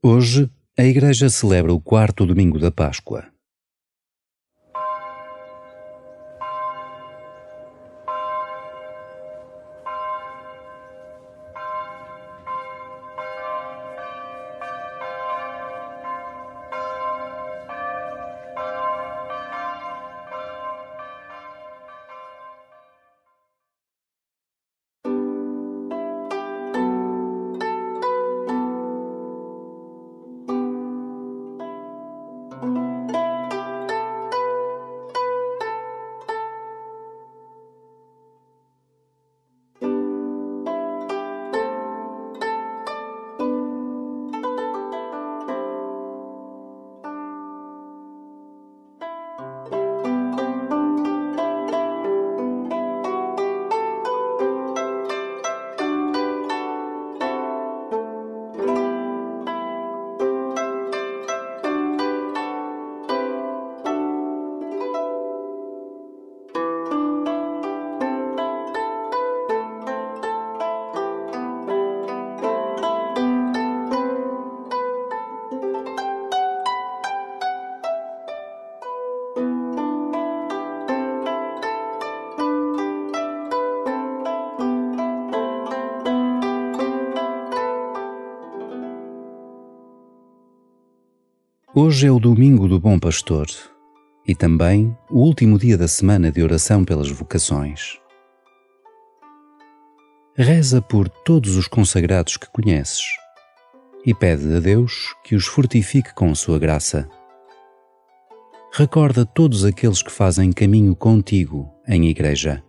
Hoje, a Igreja celebra o quarto domingo da Páscoa. Hoje é o domingo do Bom Pastor e também o último dia da semana de oração pelas vocações. Reza por todos os consagrados que conheces e pede a Deus que os fortifique com sua graça. Recorda todos aqueles que fazem caminho contigo em igreja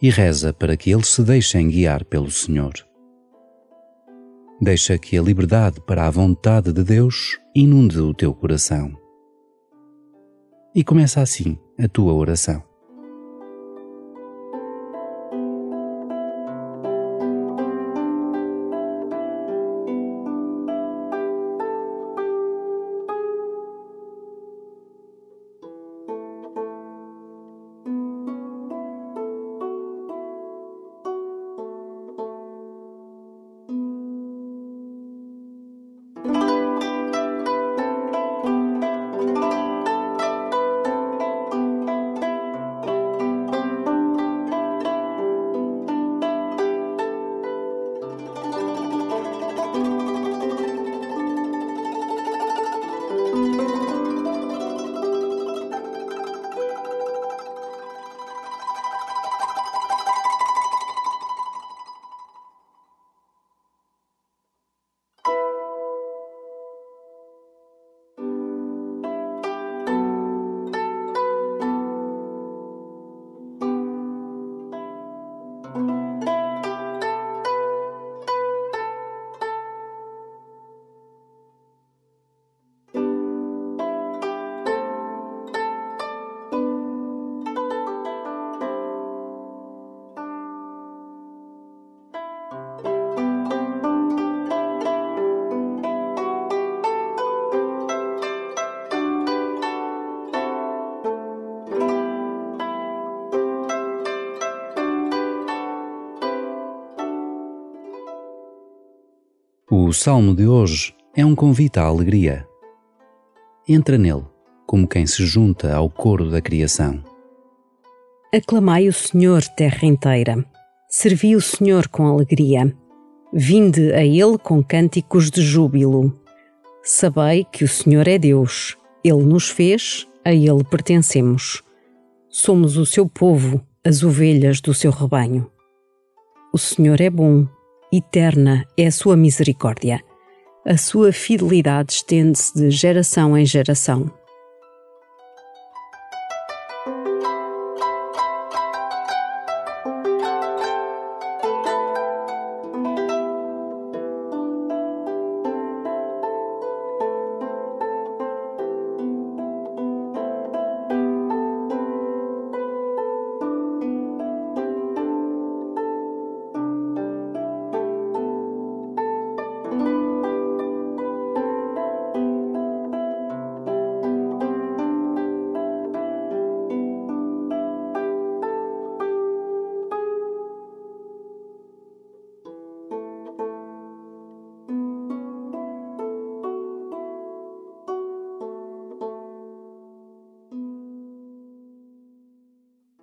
e reza para que eles se deixem guiar pelo Senhor. Deixa que a liberdade para a vontade de Deus inunde o teu coração. E começa assim a tua oração. O salmo de hoje é um convite à alegria. Entra nele como quem se junta ao coro da criação. Aclamai o Senhor, terra inteira. Servi o Senhor com alegria. Vinde a Ele com cânticos de júbilo. Sabei que o Senhor é Deus. Ele nos fez, a Ele pertencemos. Somos o seu povo, as ovelhas do seu rebanho. O Senhor é bom Eterna é a sua misericórdia. A sua fidelidade estende-se de geração em geração.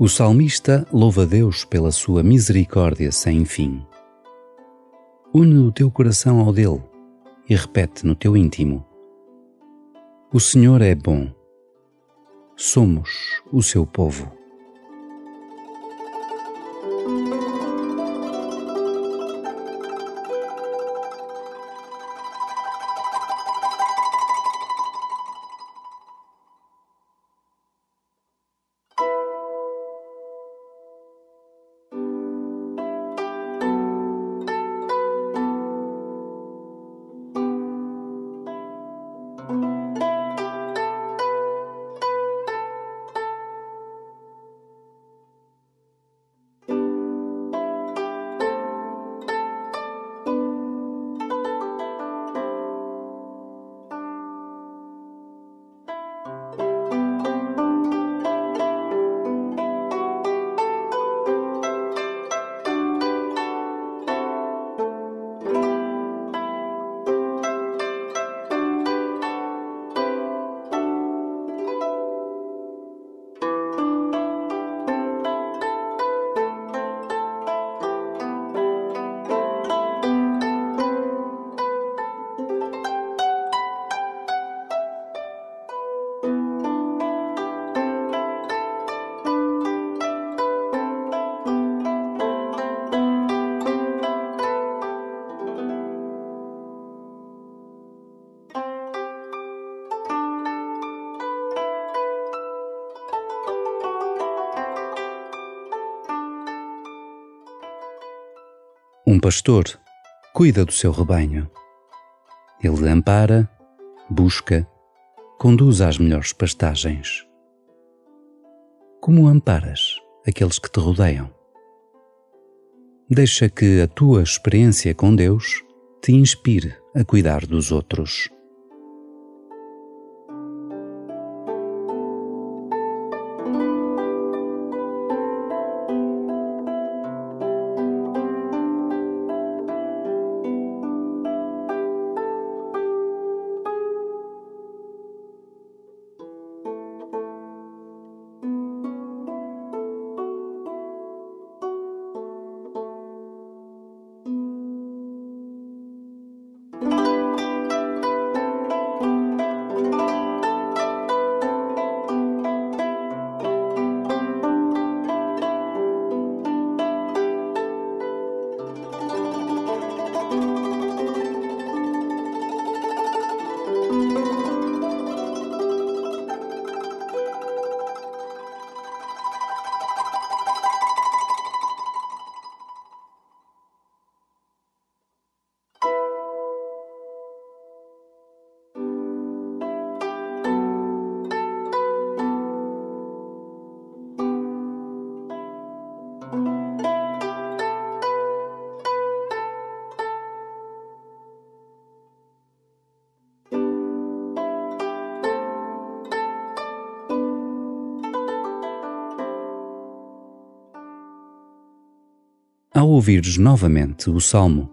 O salmista louva Deus pela sua misericórdia sem fim. Une o teu coração ao dele e repete no teu íntimo: O Senhor é bom. Somos o seu povo. Um pastor cuida do seu rebanho. Ele ampara, busca, conduz às melhores pastagens. Como amparas aqueles que te rodeiam? Deixa que a tua experiência com Deus te inspire a cuidar dos outros. Ao ouvires novamente o salmo,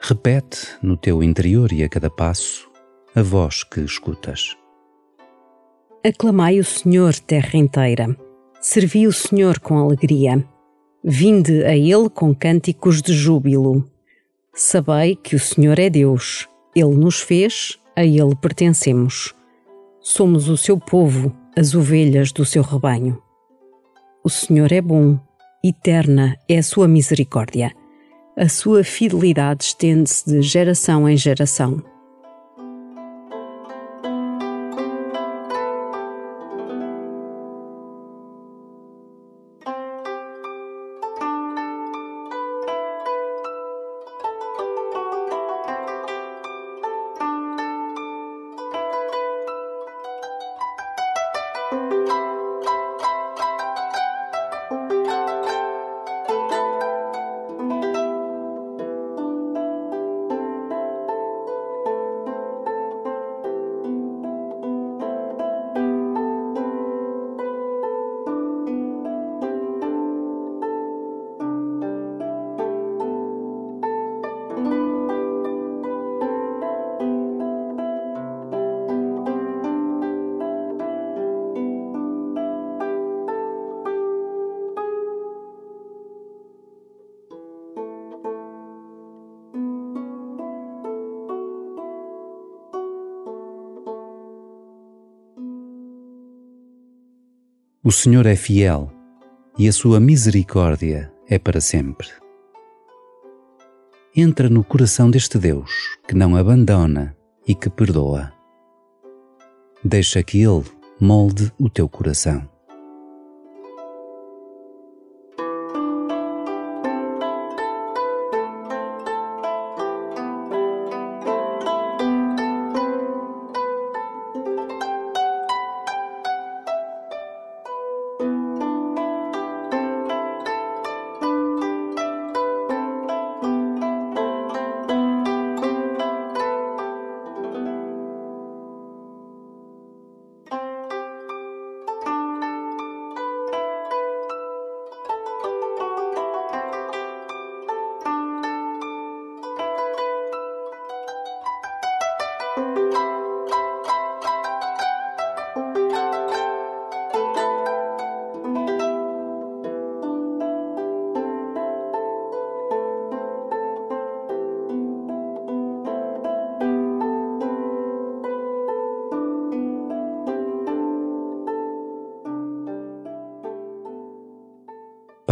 repete no teu interior e a cada passo a voz que escutas. Aclamai o Senhor, terra inteira. Servi o Senhor com alegria. Vinde a Ele com cânticos de júbilo. Sabei que o Senhor é Deus. Ele nos fez, a Ele pertencemos. Somos o seu povo, as ovelhas do seu rebanho. O Senhor é bom Eterna é a sua misericórdia. A sua fidelidade estende-se de geração em geração. O Senhor é fiel e a sua misericórdia é para sempre. Entra no coração deste Deus que não abandona e que perdoa. Deixa que Ele molde o teu coração.